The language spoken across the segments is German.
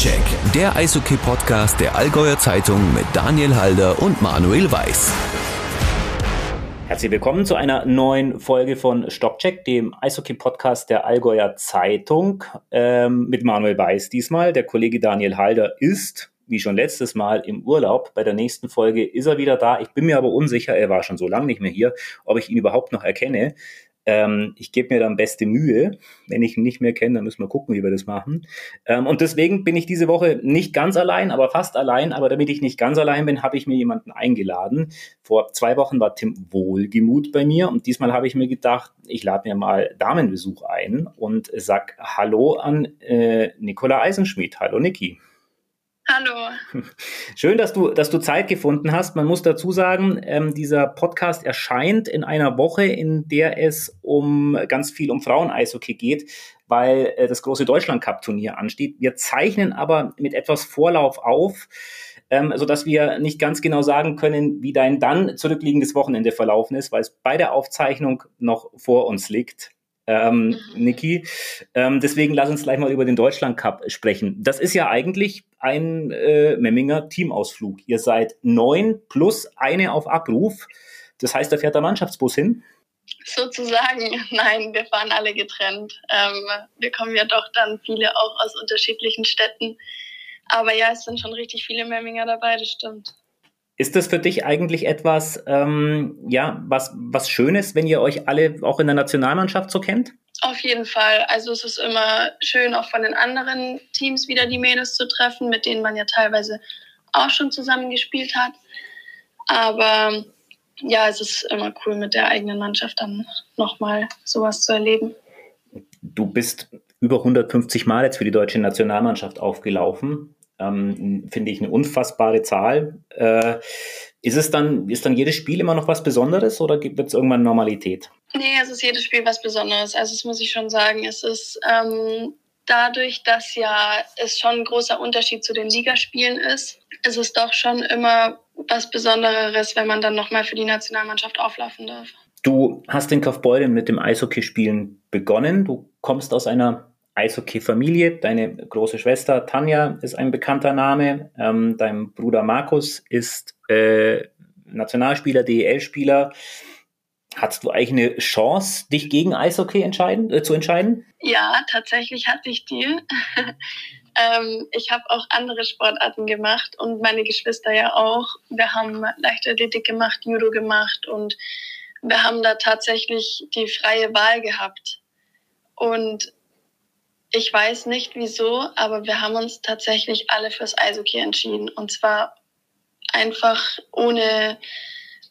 Faktencheck, der Eishockey-Podcast der Allgäuer Zeitung mit Daniel Halder und Manuel Weiß. Herzlich willkommen zu einer neuen Folge von Stockcheck, dem Eishockey-Podcast der Allgäuer Zeitung ähm, mit Manuel Weiß diesmal. Der Kollege Daniel Halder ist, wie schon letztes Mal, im Urlaub. Bei der nächsten Folge ist er wieder da. Ich bin mir aber unsicher, er war schon so lange nicht mehr hier, ob ich ihn überhaupt noch erkenne. Ähm, ich gebe mir dann beste Mühe. Wenn ich ihn nicht mehr kenne, dann müssen wir gucken, wie wir das machen. Ähm, und deswegen bin ich diese Woche nicht ganz allein, aber fast allein. Aber damit ich nicht ganz allein bin, habe ich mir jemanden eingeladen. Vor zwei Wochen war Tim Wohlgemut bei mir und diesmal habe ich mir gedacht, ich lade mir mal Damenbesuch ein und sag Hallo an äh, Nicola Eisenschmidt. Hallo Niki. Hallo. Schön, dass du, dass du Zeit gefunden hast. Man muss dazu sagen, ähm, dieser Podcast erscheint in einer Woche, in der es um ganz viel um Frauen-Eishockey geht, weil äh, das große Deutschland-Cup-Turnier ansteht. Wir zeichnen aber mit etwas Vorlauf auf, ähm, so dass wir nicht ganz genau sagen können, wie dein dann zurückliegendes Wochenende verlaufen ist, weil es bei der Aufzeichnung noch vor uns liegt ähm, mhm. Niki. Ähm, deswegen lass uns gleich mal über den Deutschland Cup sprechen. Das ist ja eigentlich ein äh, Memminger Teamausflug. Ihr seid neun plus eine auf Abruf. Das heißt, da fährt der Mannschaftsbus hin? Sozusagen, nein, wir fahren alle getrennt. Ähm, wir kommen ja doch dann viele auch aus unterschiedlichen Städten. Aber ja, es sind schon richtig viele Memminger dabei, das stimmt. Ist das für dich eigentlich etwas, ähm, ja, was, was Schönes, wenn ihr euch alle auch in der Nationalmannschaft so kennt? Auf jeden Fall. Also es ist immer schön, auch von den anderen Teams wieder die Mädels zu treffen, mit denen man ja teilweise auch schon zusammengespielt hat. Aber ja, es ist immer cool, mit der eigenen Mannschaft dann nochmal sowas zu erleben. Du bist über 150 Mal jetzt für die deutsche Nationalmannschaft aufgelaufen ähm, finde ich eine unfassbare Zahl. Äh, ist es dann, ist dann jedes Spiel immer noch was Besonderes oder gibt es irgendwann Normalität? Nee, es ist jedes Spiel was Besonderes. Also das muss ich schon sagen. Es ist ähm, dadurch, dass ja es schon ein großer Unterschied zu den Ligaspielen ist, ist es doch schon immer was Besonderes, wenn man dann nochmal für die Nationalmannschaft auflaufen darf. Du hast in Kaufbeuren mit dem Eishockeyspielen begonnen. Du kommst aus einer Eishockey-Familie. Deine große Schwester Tanja ist ein bekannter Name. Ähm, dein Bruder Markus ist äh, Nationalspieler, DEL-Spieler. Hattest du eigentlich eine Chance, dich gegen Eishockey entscheiden, äh, zu entscheiden? Ja, tatsächlich hatte ich die. ähm, ich habe auch andere Sportarten gemacht und meine Geschwister ja auch. Wir haben Leichtathletik gemacht, Judo gemacht und wir haben da tatsächlich die freie Wahl gehabt. Und ich weiß nicht wieso, aber wir haben uns tatsächlich alle fürs Eishockey entschieden. Und zwar einfach ohne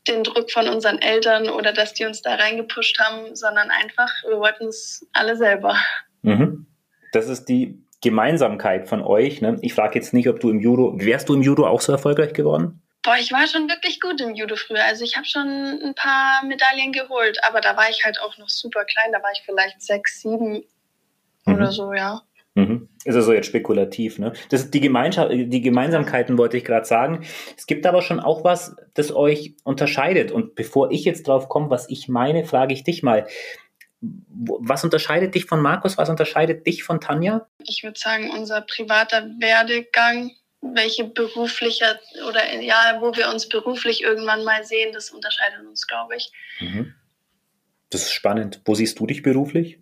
den Druck von unseren Eltern oder dass die uns da reingepusht haben, sondern einfach, wir wollten es alle selber. Mhm. Das ist die Gemeinsamkeit von euch. Ne? Ich frage jetzt nicht, ob du im Judo, wärst du im Judo auch so erfolgreich geworden? Boah, ich war schon wirklich gut im Judo früher. Also ich habe schon ein paar Medaillen geholt, aber da war ich halt auch noch super klein. Da war ich vielleicht sechs, sieben mhm. oder so, ja. Mhm. Ist also jetzt spekulativ, ne? Das, die, Gemeinschaft, die Gemeinsamkeiten wollte ich gerade sagen. Es gibt aber schon auch was, das euch unterscheidet. Und bevor ich jetzt drauf komme, was ich meine, frage ich dich mal. Was unterscheidet dich von Markus? Was unterscheidet dich von Tanja? Ich würde sagen, unser privater Werdegang, welche beruflicher oder ja, wo wir uns beruflich irgendwann mal sehen, das unterscheidet uns, glaube ich. Mhm. Das ist spannend. Wo siehst du dich beruflich?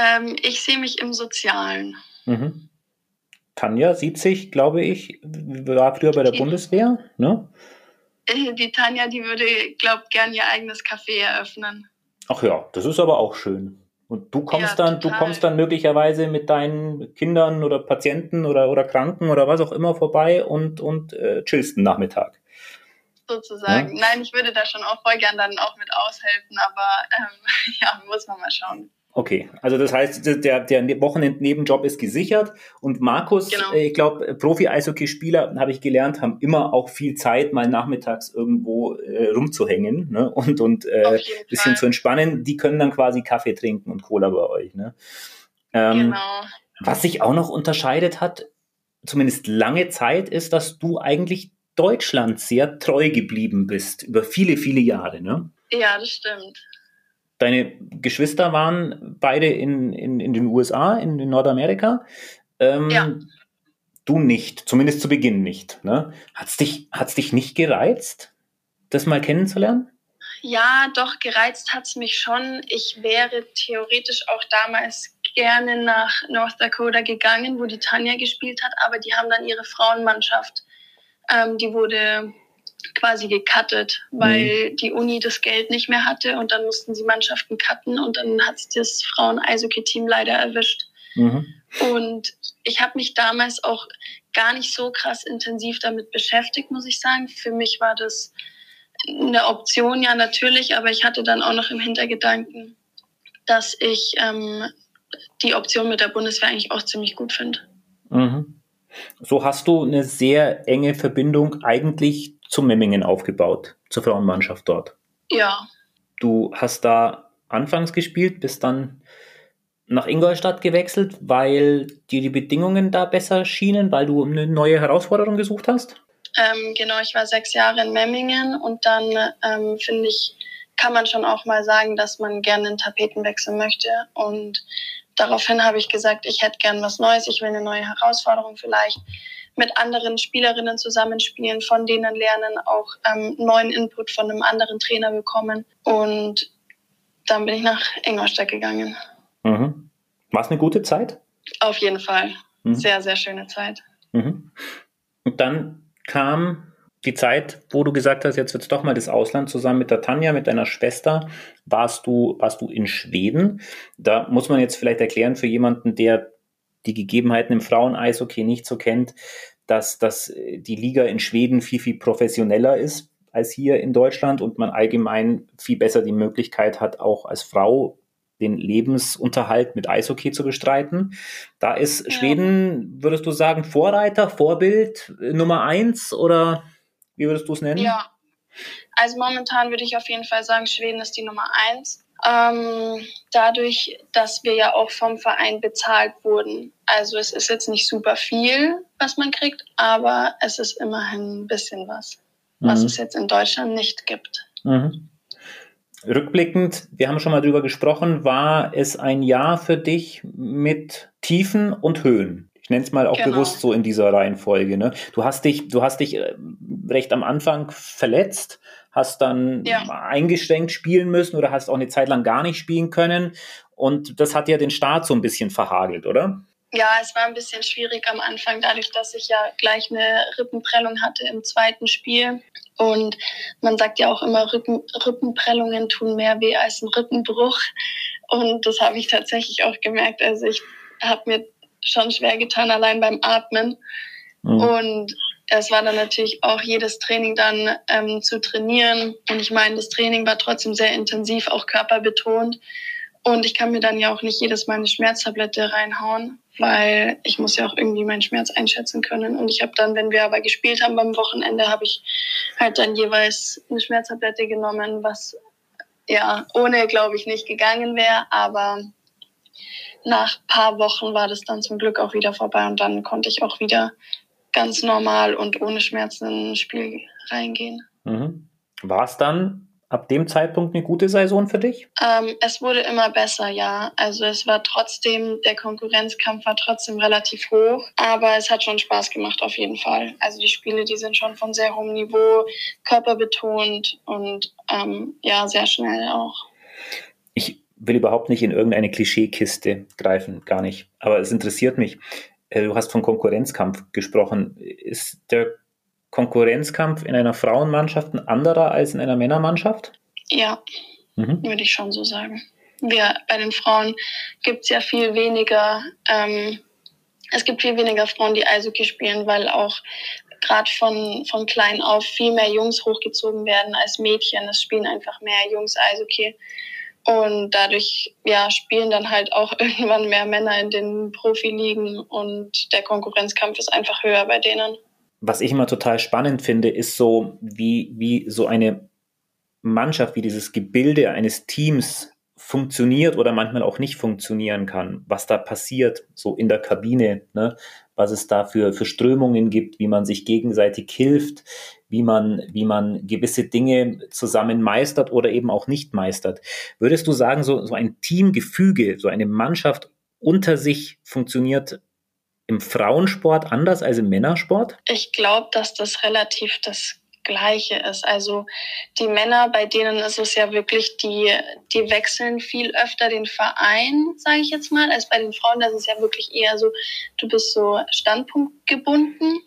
Ähm, ich sehe mich im Sozialen. Mhm. Tanja sieht sich, glaube ich, war früher bei der die, Bundeswehr, ne? Äh, die Tanja, die würde, glaube ich, gern ihr eigenes Café eröffnen. Ach ja, das ist aber auch schön. Und du kommst ja, dann, total. du kommst dann möglicherweise mit deinen Kindern oder Patienten oder, oder Kranken oder was auch immer vorbei und, und äh, chillst einen Nachmittag. Sozusagen. Ja? Nein, ich würde da schon auch voll gern dann auch mit aushelfen, aber ähm, ja, muss man mal schauen. Okay, also das heißt, der, der Wochenendnebenjob ist gesichert und Markus, genau. Äh, ich glaube, Profi-Eishockey-Spieler, habe ich gelernt, haben immer auch viel Zeit, mal nachmittags irgendwo äh, rumzuhängen ne? und, und äh, bisschen Fall. zu entspannen. Die können dann quasi Kaffee trinken und Cola bei euch. Ne? Ähm, genau. Was sich auch noch unterscheidet hat, zumindest lange Zeit, ist, dass du eigentlich Deutschland sehr treu geblieben bist, über viele, viele Jahre. Ne? Ja, das stimmt. Deine Geschwister waren beide in, in, in den USA, in, in Nordamerika. Ähm, ja. Du nicht, zumindest zu Beginn nicht. Ne? Hat es dich, hat's dich nicht gereizt, das mal kennenzulernen? Ja, doch, gereizt hat es mich schon. Ich wäre theoretisch auch damals gerne nach North Dakota gegangen, wo die Tanja gespielt hat, aber die haben dann ihre Frauenmannschaft, ähm, die wurde quasi gecuttet, weil mhm. die Uni das Geld nicht mehr hatte und dann mussten sie Mannschaften cutten und dann hat es das Frauen-Eishockey-Team leider erwischt. Mhm. Und ich habe mich damals auch gar nicht so krass intensiv damit beschäftigt, muss ich sagen. Für mich war das eine Option, ja natürlich, aber ich hatte dann auch noch im Hintergedanken, dass ich ähm, die Option mit der Bundeswehr eigentlich auch ziemlich gut finde. Mhm. So hast du eine sehr enge Verbindung eigentlich zu Memmingen aufgebaut, zur Frauenmannschaft dort. Ja. Du hast da anfangs gespielt, bist dann nach Ingolstadt gewechselt, weil dir die Bedingungen da besser schienen, weil du eine neue Herausforderung gesucht hast? Ähm, genau, ich war sechs Jahre in Memmingen und dann ähm, finde ich, kann man schon auch mal sagen, dass man gerne einen Tapetenwechsel möchte. Und daraufhin habe ich gesagt, ich hätte gern was Neues, ich will eine neue Herausforderung vielleicht mit anderen Spielerinnen zusammenspielen, von denen lernen, auch ähm, neuen Input von einem anderen Trainer bekommen. Und dann bin ich nach Ingolstadt gegangen. Mhm. War es eine gute Zeit? Auf jeden Fall. Mhm. Sehr, sehr schöne Zeit. Mhm. Und dann kam die Zeit, wo du gesagt hast, jetzt wird es doch mal das Ausland zusammen mit der Tanja, mit deiner Schwester, warst du, warst du in Schweden. Da muss man jetzt vielleicht erklären für jemanden, der die Gegebenheiten im Frauen-Eishockey nicht so kennt, dass, dass die Liga in Schweden viel, viel professioneller ist als hier in Deutschland und man allgemein viel besser die Möglichkeit hat, auch als Frau den Lebensunterhalt mit Eishockey zu bestreiten. Da ist ja. Schweden, würdest du sagen, Vorreiter, Vorbild äh, Nummer eins oder wie würdest du es nennen? Ja, also momentan würde ich auf jeden Fall sagen, Schweden ist die Nummer eins. Ähm, dadurch, dass wir ja auch vom Verein bezahlt wurden. Also es ist jetzt nicht super viel, was man kriegt, aber es ist immerhin ein bisschen was, was mhm. es jetzt in Deutschland nicht gibt. Mhm. Rückblickend, wir haben schon mal drüber gesprochen, war es ein Jahr für dich mit Tiefen und Höhen. Ich nenne es mal auch genau. bewusst so in dieser Reihenfolge. Ne? Du hast dich, du hast dich äh, recht am Anfang verletzt, hast dann ja. eingeschränkt spielen müssen oder hast auch eine Zeit lang gar nicht spielen können. Und das hat ja den Start so ein bisschen verhagelt, oder? Ja, es war ein bisschen schwierig am Anfang, dadurch, dass ich ja gleich eine Rippenprellung hatte im zweiten Spiel. Und man sagt ja auch immer, Rippen, Rippenprellungen tun mehr weh als ein Rippenbruch. Und das habe ich tatsächlich auch gemerkt. Also ich habe mir schon schwer getan, allein beim Atmen. Mhm. Und es war dann natürlich auch jedes Training dann ähm, zu trainieren. Und ich meine, das Training war trotzdem sehr intensiv, auch körperbetont. Und ich kann mir dann ja auch nicht jedes Mal eine Schmerztablette reinhauen, weil ich muss ja auch irgendwie meinen Schmerz einschätzen können. Und ich habe dann, wenn wir aber gespielt haben beim Wochenende, habe ich halt dann jeweils eine Schmerztablette genommen, was ja ohne, glaube ich, nicht gegangen wäre. Aber nach paar Wochen war das dann zum Glück auch wieder vorbei und dann konnte ich auch wieder ganz normal und ohne Schmerzen in ein Spiel reingehen. Mhm. War es dann ab dem Zeitpunkt eine gute Saison für dich? Ähm, es wurde immer besser, ja. Also es war trotzdem, der Konkurrenzkampf war trotzdem relativ hoch, aber es hat schon Spaß gemacht auf jeden Fall. Also die Spiele, die sind schon von sehr hohem Niveau, körperbetont und ähm, ja, sehr schnell auch. Ich will überhaupt nicht in irgendeine Klischeekiste greifen, gar nicht. Aber es interessiert mich. Äh, du hast von Konkurrenzkampf gesprochen. Ist der Konkurrenzkampf in einer Frauenmannschaft ein anderer als in einer Männermannschaft? Ja, mhm. würde ich schon so sagen. Wir, bei den Frauen gibt es ja viel weniger, ähm, es gibt viel weniger Frauen, die Eishockey spielen, weil auch gerade von, von klein auf viel mehr Jungs hochgezogen werden als Mädchen. Es spielen einfach mehr Jungs Eishockey. Und dadurch ja, spielen dann halt auch irgendwann mehr Männer in den Profiligen und der Konkurrenzkampf ist einfach höher bei denen. Was ich immer total spannend finde, ist so, wie, wie so eine Mannschaft, wie dieses Gebilde eines Teams funktioniert oder manchmal auch nicht funktionieren kann, was da passiert, so in der Kabine, ne? was es da für, für Strömungen gibt, wie man sich gegenseitig hilft, wie man, wie man gewisse Dinge zusammen meistert oder eben auch nicht meistert. Würdest du sagen, so, so ein Teamgefüge, so eine Mannschaft unter sich funktioniert im Frauensport anders als im Männersport? Ich glaube, dass das relativ das Gleiche ist. Also die Männer, bei denen ist es ja wirklich, die, die wechseln viel öfter den Verein, sage ich jetzt mal, als bei den Frauen. Das ist ja wirklich eher so, du bist so standpunktgebunden,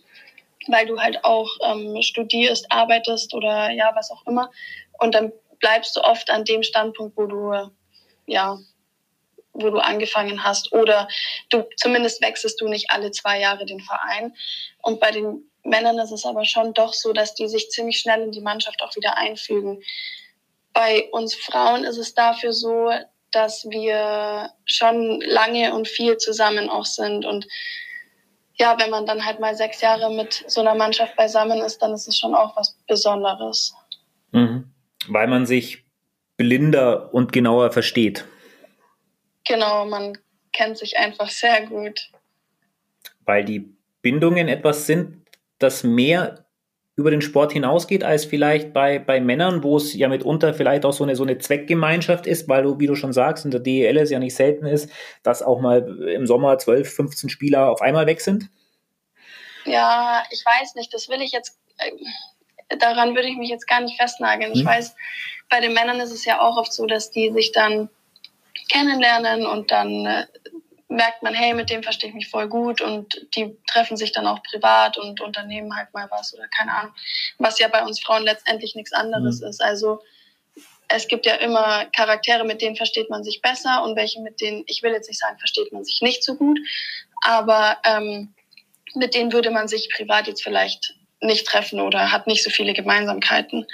weil du halt auch ähm, studierst, arbeitest oder ja, was auch immer. Und dann bleibst du oft an dem Standpunkt, wo du ja wo du angefangen hast oder du zumindest wechselst du nicht alle zwei Jahre den Verein. Und bei den Männern ist es aber schon doch so, dass die sich ziemlich schnell in die Mannschaft auch wieder einfügen. Bei uns Frauen ist es dafür so, dass wir schon lange und viel zusammen auch sind. Und ja, wenn man dann halt mal sechs Jahre mit so einer Mannschaft beisammen ist, dann ist es schon auch was Besonderes. Mhm. Weil man sich blinder und genauer versteht. Genau, man kennt sich einfach sehr gut. Weil die Bindungen etwas sind, das mehr über den Sport hinausgeht als vielleicht bei, bei Männern, wo es ja mitunter vielleicht auch so eine, so eine Zweckgemeinschaft ist, weil du, wie du schon sagst, in der DEL es ja nicht selten ist, dass auch mal im Sommer 12, 15 Spieler auf einmal weg sind? Ja, ich weiß nicht, das will ich jetzt, äh, daran würde ich mich jetzt gar nicht festnageln. Ich hm. weiß, bei den Männern ist es ja auch oft so, dass die sich dann kennenlernen und dann äh, merkt man, hey, mit dem verstehe ich mich voll gut und die treffen sich dann auch privat und unternehmen halt mal was oder keine Ahnung, was ja bei uns Frauen letztendlich nichts anderes mhm. ist. Also es gibt ja immer Charaktere, mit denen versteht man sich besser und welche, mit denen, ich will jetzt nicht sagen, versteht man sich nicht so gut, aber ähm, mit denen würde man sich privat jetzt vielleicht nicht treffen oder hat nicht so viele Gemeinsamkeiten.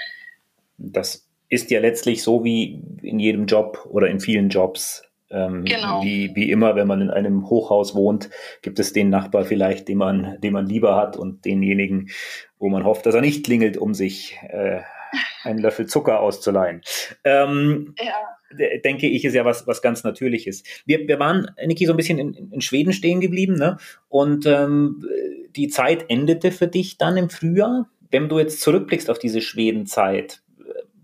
Das ist ja letztlich so wie in jedem Job oder in vielen Jobs. Ähm, genau. wie, wie immer, wenn man in einem Hochhaus wohnt, gibt es den Nachbar vielleicht, den man, den man lieber hat und denjenigen, wo man hofft, dass er nicht klingelt, um sich äh, einen Löffel Zucker auszuleihen. Ähm, ja. Denke ich, ist ja was, was ganz Natürliches. Wir, wir waren, Niki, so ein bisschen in, in Schweden stehen geblieben, ne? Und ähm, die Zeit endete für dich dann im Frühjahr. Wenn du jetzt zurückblickst auf diese Schwedenzeit,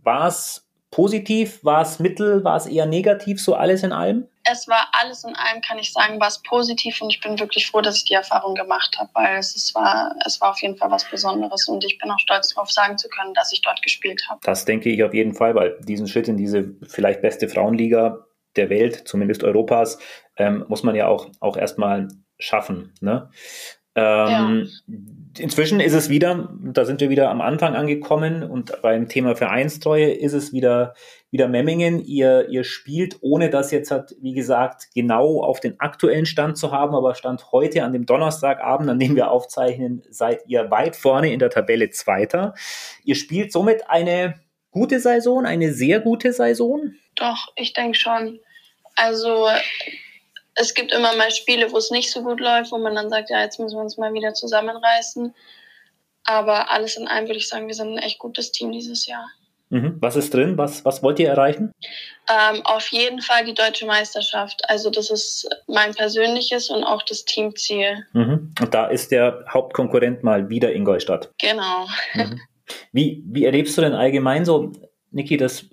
war es positiv? War es mittel? War es eher negativ, so alles in allem? Es war alles in allem, kann ich sagen, war es positiv und ich bin wirklich froh, dass ich die Erfahrung gemacht habe, weil es, es, war, es war auf jeden Fall was Besonderes und ich bin auch stolz darauf sagen zu können, dass ich dort gespielt habe. Das denke ich auf jeden Fall, weil diesen Schritt in diese vielleicht beste Frauenliga der Welt, zumindest Europas, ähm, muss man ja auch, auch erstmal schaffen. Ne? Ähm, ja. Inzwischen ist es wieder, da sind wir wieder am Anfang angekommen und beim Thema Vereinstreue ist es wieder, wieder Memmingen. Ihr, ihr spielt, ohne das jetzt hat, wie gesagt, genau auf den aktuellen Stand zu haben, aber Stand heute an dem Donnerstagabend, an dem wir aufzeichnen, seid ihr weit vorne in der Tabelle Zweiter. Ihr spielt somit eine gute Saison, eine sehr gute Saison? Doch, ich denke schon. Also es gibt immer mal Spiele, wo es nicht so gut läuft, wo man dann sagt, ja, jetzt müssen wir uns mal wieder zusammenreißen. Aber alles in allem würde ich sagen, wir sind ein echt gutes Team dieses Jahr. Mhm. Was ist drin? Was, was wollt ihr erreichen? Ähm, auf jeden Fall die deutsche Meisterschaft. Also das ist mein persönliches und auch das Teamziel. Mhm. Und da ist der Hauptkonkurrent mal wieder Ingolstadt. Genau. Mhm. Wie, wie erlebst du denn allgemein so, Niki, das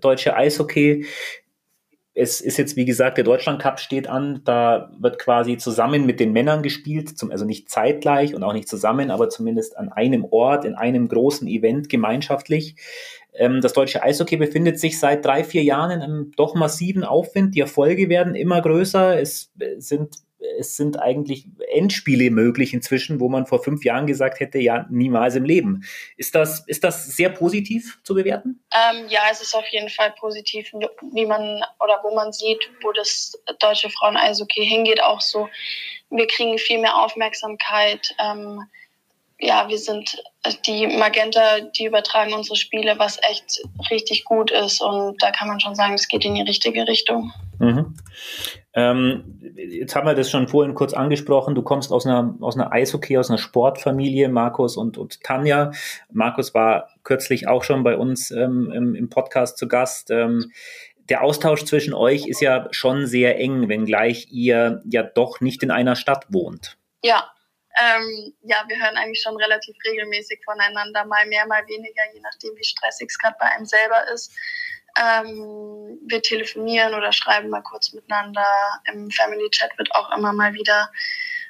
deutsche Eishockey? Es ist jetzt, wie gesagt, der Deutschland Cup steht an. Da wird quasi zusammen mit den Männern gespielt, zum, also nicht zeitgleich und auch nicht zusammen, aber zumindest an einem Ort, in einem großen Event gemeinschaftlich. Ähm, das deutsche Eishockey befindet sich seit drei, vier Jahren in einem doch massiven Aufwind. Die Erfolge werden immer größer. Es sind es sind eigentlich Endspiele möglich inzwischen, wo man vor fünf Jahren gesagt hätte, ja, niemals im Leben. Ist das, ist das sehr positiv zu bewerten? Ähm, ja, es ist auf jeden Fall positiv, wie man oder wo man sieht, wo das deutsche Frauen-Eishockey hingeht, auch so. Wir kriegen viel mehr Aufmerksamkeit. Ähm, ja, wir sind die Magenta, die übertragen unsere Spiele, was echt richtig gut ist. Und da kann man schon sagen, es geht in die richtige Richtung. Mhm. Ähm, jetzt haben wir das schon vorhin kurz angesprochen. Du kommst aus einer, aus einer Eishockey, aus einer Sportfamilie, Markus und, und Tanja. Markus war kürzlich auch schon bei uns ähm, im, im, Podcast zu Gast. Ähm, der Austausch zwischen euch ist ja schon sehr eng, wenngleich ihr ja doch nicht in einer Stadt wohnt. Ja, ähm, ja, wir hören eigentlich schon relativ regelmäßig voneinander, mal mehr, mal weniger, je nachdem, wie stressig es gerade bei einem selber ist. Ähm, wir telefonieren oder schreiben mal kurz miteinander. Im Family Chat wird auch immer mal wieder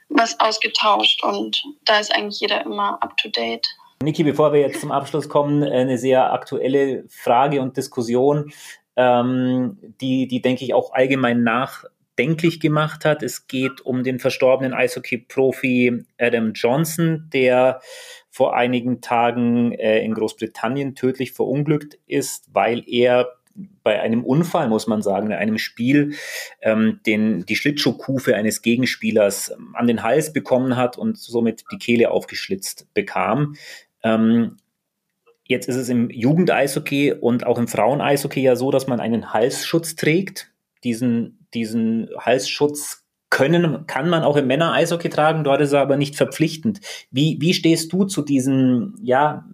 was ausgetauscht und da ist eigentlich jeder immer up to date. Niki, bevor wir jetzt zum Abschluss kommen, eine sehr aktuelle Frage und Diskussion, ähm, die, die denke ich auch allgemein nachdenklich gemacht hat. Es geht um den verstorbenen Eishockey-Profi Adam Johnson, der vor einigen Tagen äh, in Großbritannien tödlich verunglückt ist, weil er bei einem Unfall, muss man sagen, in einem Spiel ähm, den, die Schlittschuhkufe eines Gegenspielers ähm, an den Hals bekommen hat und somit die Kehle aufgeschlitzt bekam. Ähm, jetzt ist es im Jugendeishockey und auch im Fraueneishockey ja so, dass man einen Halsschutz trägt. Diesen, diesen Halsschutz können, kann man auch im Männer-Eishockey tragen, dort ist er aber nicht verpflichtend. Wie, wie stehst du zu diesen, ja,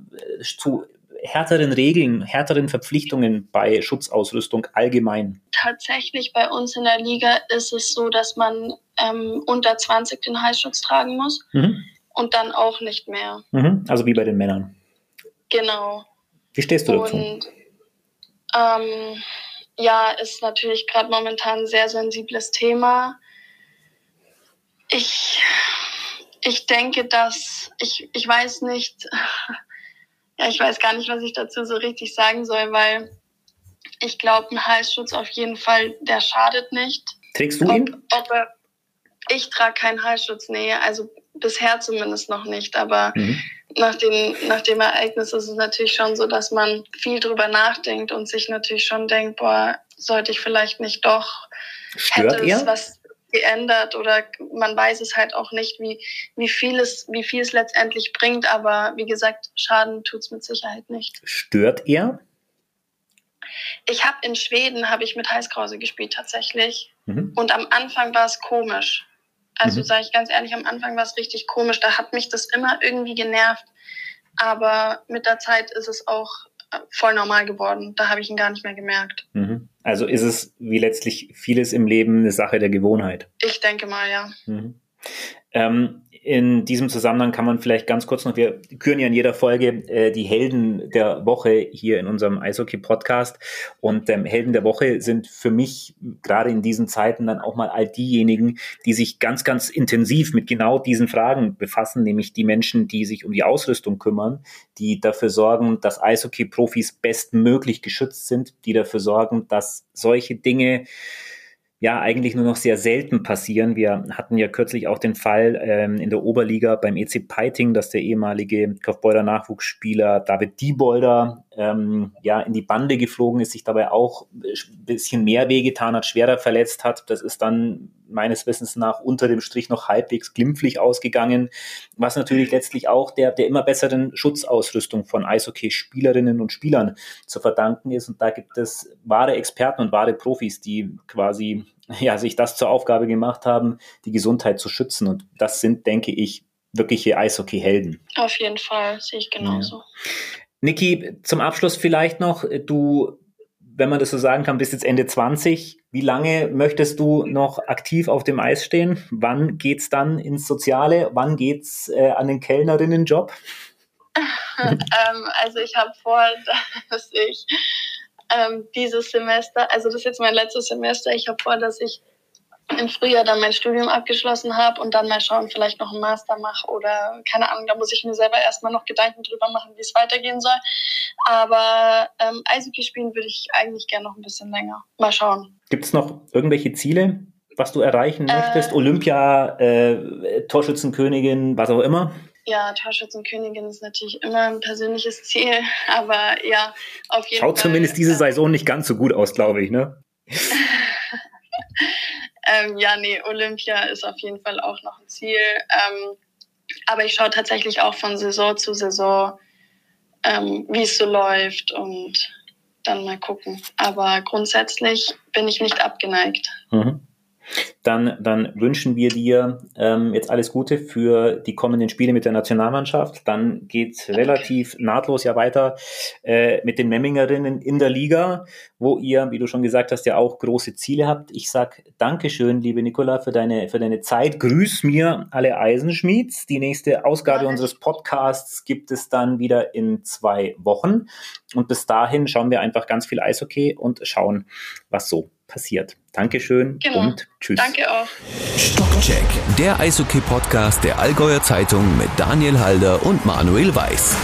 zu härteren Regeln, härteren Verpflichtungen bei Schutzausrüstung allgemein? Tatsächlich bei uns in der Liga ist es so, dass man ähm, unter 20 den Halsschutz tragen muss. Mhm und dann auch nicht mehr. Mhm, also wie bei den Männern. Genau. Wie stehst du dazu? Und ähm, ja, ist natürlich gerade momentan ein sehr sensibles Thema. Ich, ich denke, dass ich, ich weiß nicht, ja, ich weiß gar nicht, was ich dazu so richtig sagen soll, weil ich glaube, ein Halsschutz auf jeden Fall, der schadet nicht. Trägst du ihn? Ob, ob er, ich trage keinen Halsschutz, nee. Also bisher zumindest noch nicht. Aber mhm. nach, dem, nach dem Ereignis ist es natürlich schon so, dass man viel drüber nachdenkt und sich natürlich schon denkt, boah, sollte ich vielleicht nicht doch, Stört hätte es was geändert oder man weiß es halt auch nicht, wie, wie, viel es, wie viel es letztendlich bringt. Aber wie gesagt, Schaden tut es mit Sicherheit nicht. Stört er? Ich habe in Schweden habe ich mit Heißkrause gespielt tatsächlich. Mhm. Und am Anfang war es komisch. Also mhm. sage ich ganz ehrlich, am Anfang war es richtig komisch. Da hat mich das immer irgendwie genervt. Aber mit der Zeit ist es auch voll normal geworden. Da habe ich ihn gar nicht mehr gemerkt. Mhm. Also ist es wie letztlich vieles im Leben eine Sache der Gewohnheit. Ich denke mal, ja. Mhm. Ähm, in diesem Zusammenhang kann man vielleicht ganz kurz noch, wir küren ja in jeder Folge äh, die Helden der Woche hier in unserem Eishockey-Podcast. Und ähm, Helden der Woche sind für mich gerade in diesen Zeiten dann auch mal all diejenigen, die sich ganz, ganz intensiv mit genau diesen Fragen befassen, nämlich die Menschen, die sich um die Ausrüstung kümmern, die dafür sorgen, dass Eishockey-Profis bestmöglich geschützt sind, die dafür sorgen, dass solche Dinge ja eigentlich nur noch sehr selten passieren. Wir hatten ja kürzlich auch den Fall ähm, in der Oberliga beim EC Peiting, dass der ehemalige Kaufbeurer Nachwuchsspieler David Diebolder ähm, ja in die Bande geflogen ist, sich dabei auch ein bisschen mehr wehgetan hat, schwerer verletzt hat. Das ist dann meines Wissens nach unter dem Strich noch halbwegs glimpflich ausgegangen, was natürlich letztlich auch der, der immer besseren Schutzausrüstung von Eishockey-Spielerinnen und Spielern zu verdanken ist. Und da gibt es wahre Experten und wahre Profis, die quasi ja, sich das zur Aufgabe gemacht haben, die Gesundheit zu schützen. Und das sind, denke ich, wirkliche Eishockey-Helden. Auf jeden Fall, sehe ich genauso. Ja. Niki, zum Abschluss vielleicht noch, du wenn man das so sagen kann, bist jetzt Ende 20. Wie lange möchtest du noch aktiv auf dem Eis stehen? Wann geht's dann ins Soziale? Wann geht's äh, an den Kellnerinnenjob? ähm, also ich habe vor, dass ich ähm, dieses Semester, also das ist jetzt mein letztes Semester, ich habe vor, dass ich im Frühjahr dann mein Studium abgeschlossen habe und dann mal schauen, vielleicht noch einen Master mache oder keine Ahnung, da muss ich mir selber erstmal noch Gedanken drüber machen, wie es weitergehen soll. Aber ähm, Eishockey spielen würde ich eigentlich gerne noch ein bisschen länger. Mal schauen. Gibt es noch irgendwelche Ziele, was du erreichen äh, möchtest? Olympia, äh, Torschützenkönigin, was auch immer? Ja, Torschützenkönigin ist natürlich immer ein persönliches Ziel, aber ja, auf jeden Schaut Fall. Schaut zumindest diese Saison nicht ganz so gut aus, glaube ich, ne? Ähm, ja, nee, Olympia ist auf jeden Fall auch noch ein Ziel. Ähm, aber ich schaue tatsächlich auch von Saison zu Saison, ähm, wie es so läuft und dann mal gucken. Aber grundsätzlich bin ich nicht abgeneigt. Mhm. Dann, dann wünschen wir dir ähm, jetzt alles Gute für die kommenden Spiele mit der Nationalmannschaft. Dann geht relativ nahtlos ja weiter äh, mit den Memmingerinnen in der Liga, wo ihr, wie du schon gesagt hast, ja auch große Ziele habt. Ich sag Dankeschön, liebe Nicola, für deine, für deine Zeit. Grüß mir alle Eisenschmieds. Die nächste Ausgabe unseres Podcasts gibt es dann wieder in zwei Wochen. Und bis dahin schauen wir einfach ganz viel Eishockey und schauen, was so passiert. Dankeschön genau. und tschüss. Danke auch. Stockcheck, der Eishockey-Podcast der Allgäuer Zeitung mit Daniel Halder und Manuel Weiß.